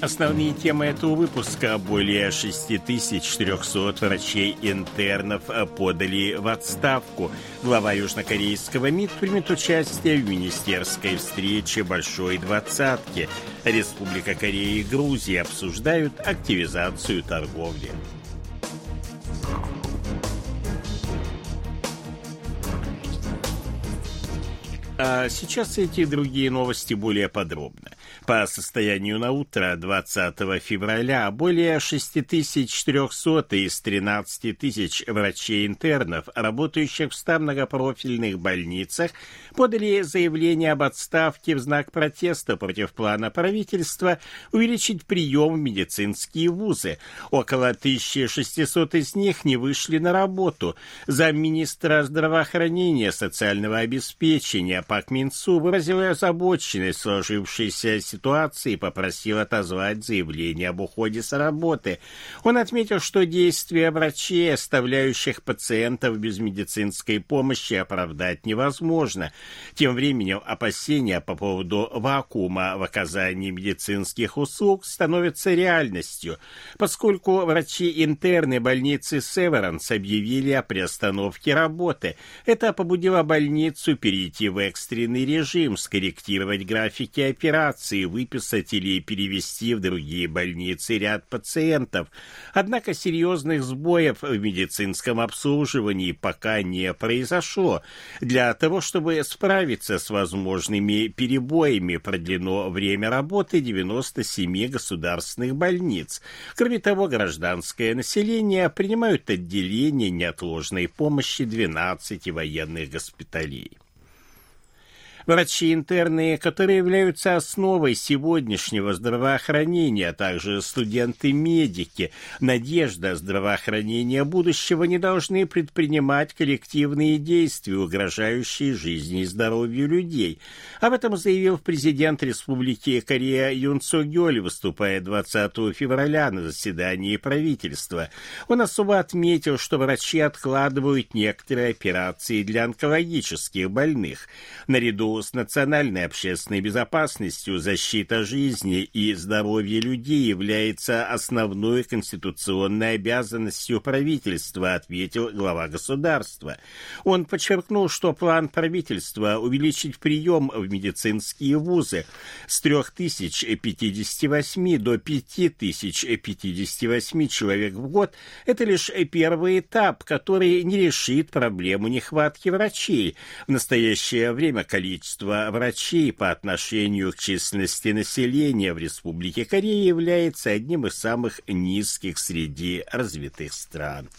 Основные темы этого выпуска. Более 6400 врачей-интернов подали в отставку. Глава южнокорейского МИД примет участие в министерской встрече Большой Двадцатки. Республика Корея и Грузия обсуждают активизацию торговли. А сейчас эти и другие новости более подробно. По состоянию на утро 20 февраля более 6400 из 13 тысяч врачей-интернов, работающих в 100 многопрофильных больницах, подали заявление об отставке в знак протеста против плана правительства увеличить прием в медицинские вузы. Около 1600 из них не вышли на работу. Замминистра здравоохранения социального обеспечения Пак Минцу выразила озабоченность сложившейся ситуации ситуации и попросил отозвать заявление об уходе с работы. Он отметил, что действия врачей, оставляющих пациентов без медицинской помощи, оправдать невозможно. Тем временем опасения по поводу вакуума в оказании медицинских услуг становятся реальностью, поскольку врачи-интерны больницы Северанс объявили о приостановке работы. Это побудило больницу перейти в экстренный режим, скорректировать графики операции, выписать или перевести в другие больницы ряд пациентов. Однако серьезных сбоев в медицинском обслуживании пока не произошло. Для того, чтобы справиться с возможными перебоями, продлено время работы 97 государственных больниц. Кроме того, гражданское население принимают отделение неотложной помощи 12 военных госпиталей врачи-интерны, которые являются основой сегодняшнего здравоохранения, а также студенты-медики. Надежда здравоохранения будущего не должны предпринимать коллективные действия, угрожающие жизни и здоровью людей. Об этом заявил президент Республики Корея Юн Со Гёль, выступая 20 февраля на заседании правительства. Он особо отметил, что врачи откладывают некоторые операции для онкологических больных. Наряду с национальной общественной безопасностью защита жизни и здоровья людей является основной конституционной обязанностью правительства, ответил глава государства. Он подчеркнул, что план правительства увеличить прием в медицинские вузы с 3058 до 5058 человек в год – это лишь первый этап, который не решит проблему нехватки врачей. В настоящее время количество количество врачей по отношению к численности населения в Республике Корея является одним из самых низких среди развитых стран.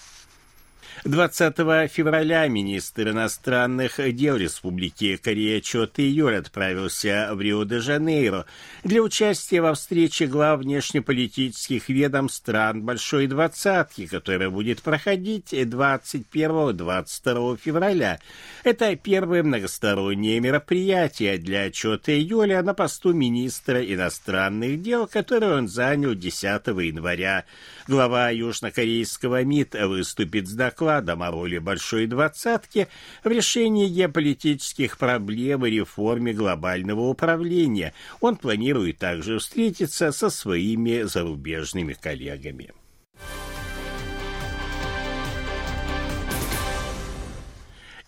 20 февраля министр иностранных дел Республики Корея Чо Ты-Юль отправился в Рио-де-Жанейро для участия во встрече глав внешнеполитических ведомств стран Большой Двадцатки, которая будет проходить 21-22 февраля. Это первое многостороннее мероприятие для Чо Ты-Юля на посту министра иностранных дел, которое он занял 10 января. Глава южнокорейского МИД выступит с докладом докладом о роли Большой Двадцатки в решении геополитических проблем и реформе глобального управления. Он планирует также встретиться со своими зарубежными коллегами.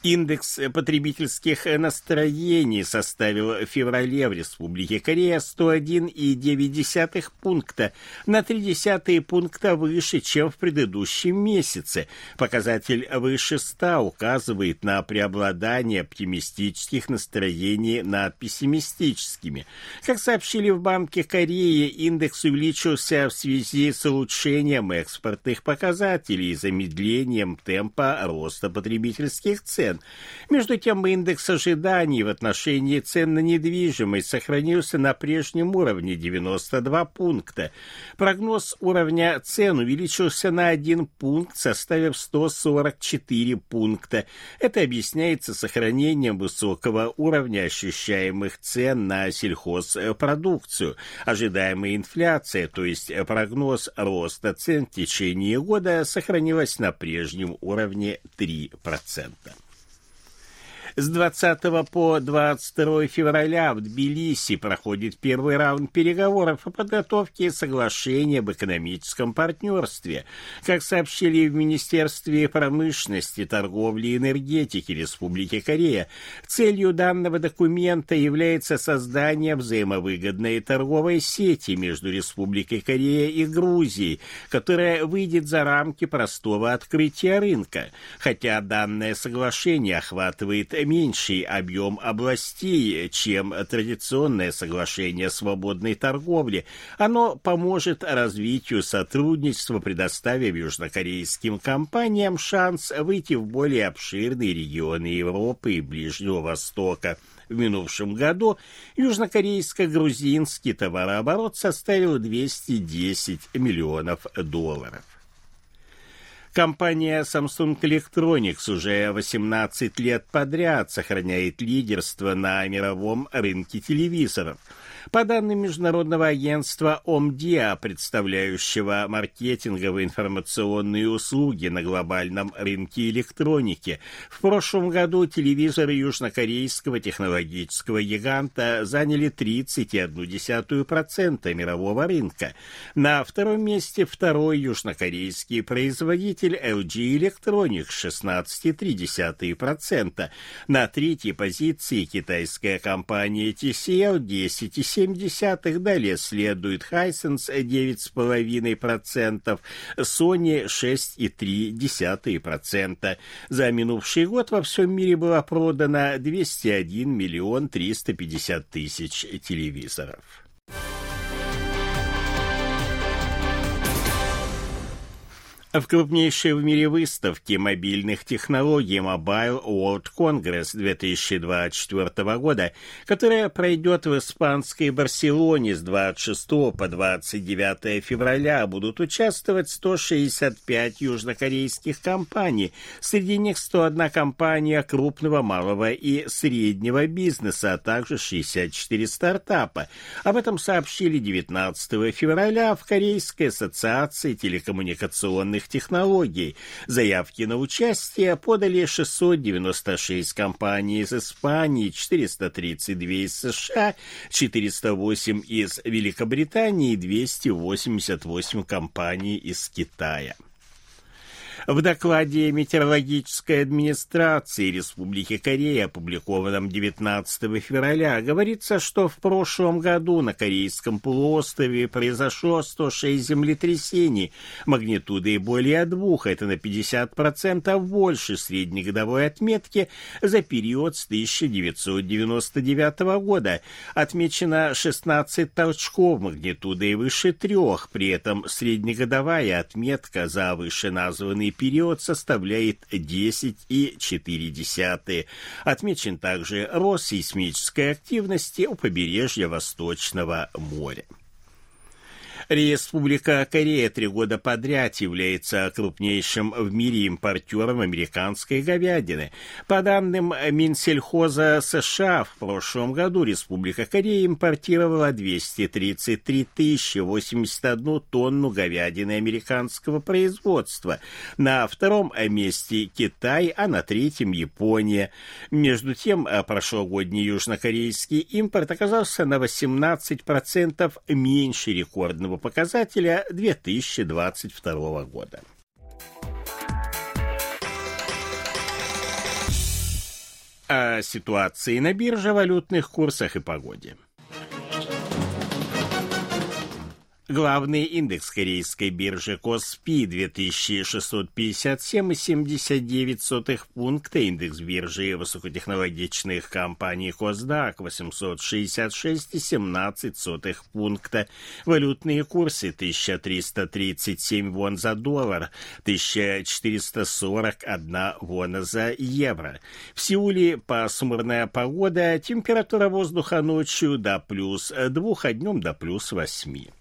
Индекс потребительских настроений составил в феврале в Республике Корея 101,9 пункта, на 0,3 пункта выше, чем в предыдущем месяце. Показатель выше 100 указывает на преобладание оптимистических настроений над пессимистическими. Как сообщили в Банке Кореи, индекс увеличился в связи с улучшением экспортных показателей и замедлением темпа роста потребительских цен. Цен. Между тем, индекс ожиданий в отношении цен на недвижимость сохранился на прежнем уровне 92 пункта. Прогноз уровня цен увеличился на один пункт, составив 144 пункта. Это объясняется сохранением высокого уровня ощущаемых цен на сельхозпродукцию. Ожидаемая инфляция, то есть прогноз роста цен в течение года, сохранилась на прежнем уровне 3%. С 20 по 22 февраля в Тбилиси проходит первый раунд переговоров о подготовке соглашения об экономическом партнерстве. Как сообщили в Министерстве промышленности, торговли и энергетики Республики Корея, целью данного документа является создание взаимовыгодной торговой сети между Республикой Корея и Грузией, которая выйдет за рамки простого открытия рынка. Хотя данное соглашение охватывает меньший объем областей, чем традиционное соглашение свободной торговле. Оно поможет развитию сотрудничества, предоставив южнокорейским компаниям шанс выйти в более обширные регионы Европы и Ближнего Востока. В минувшем году южнокорейско-грузинский товарооборот составил 210 миллионов долларов. Компания Samsung Electronics уже 18 лет подряд сохраняет лидерство на мировом рынке телевизоров – по данным Международного агентства ОМДИА, представляющего маркетинговые информационные услуги на глобальном рынке электроники, в прошлом году телевизоры южнокорейского технологического гиганта заняли 30,1% мирового рынка. На втором месте второй южнокорейский производитель LG Electronics 16,3%. На третьей позиции китайская компания TCL 10,7%. 0,7, далее следует Hisense 9,5%, Sony 6,3%. За минувший год во всем мире было продано 201 миллион 350 тысяч телевизоров. В крупнейшей в мире выставке мобильных технологий Mobile World Congress 2024 года, которая пройдет в испанской Барселоне с 26 по 29 февраля, будут участвовать 165 южнокорейских компаний. Среди них 101 компания крупного, малого и среднего бизнеса, а также 64 стартапа. Об этом сообщили 19 февраля в Корейской ассоциации телекоммуникационных информационных технологий. Заявки на участие подали 696 компаний из Испании, 432 из США, 408 из Великобритании и 288 компаний из Китая. В докладе Метеорологической администрации Республики Корея, опубликованном 19 февраля, говорится, что в прошлом году на Корейском полуострове произошло 106 землетрясений магнитудой более двух, это на 50% больше среднегодовой отметки за период с 1999 года. Отмечено 16 толчков магнитудой выше трех, при этом среднегодовая отметка за вышеназванный период составляет 10,4. Отмечен также рост сейсмической активности у побережья Восточного моря. Республика Корея три года подряд является крупнейшим в мире импортером американской говядины. По данным Минсельхоза США, в прошлом году Республика Корея импортировала 233 тысячи 81 тонну говядины американского производства. На втором месте Китай, а на третьем Япония. Между тем, прошлогодний южнокорейский импорт оказался на 18% меньше рекордного показателя 2022 года. О ситуации на бирже, валютных курсах и погоде. Главный индекс корейской биржи Коспи 2657,79 пункта, индекс биржи высокотехнологичных компаний Косдак 866,17 пункта, валютные курсы 1337 вон за доллар, 1441 вона за евро. В Сеуле пасмурная погода, температура воздуха ночью до плюс 2, а днем до плюс 8.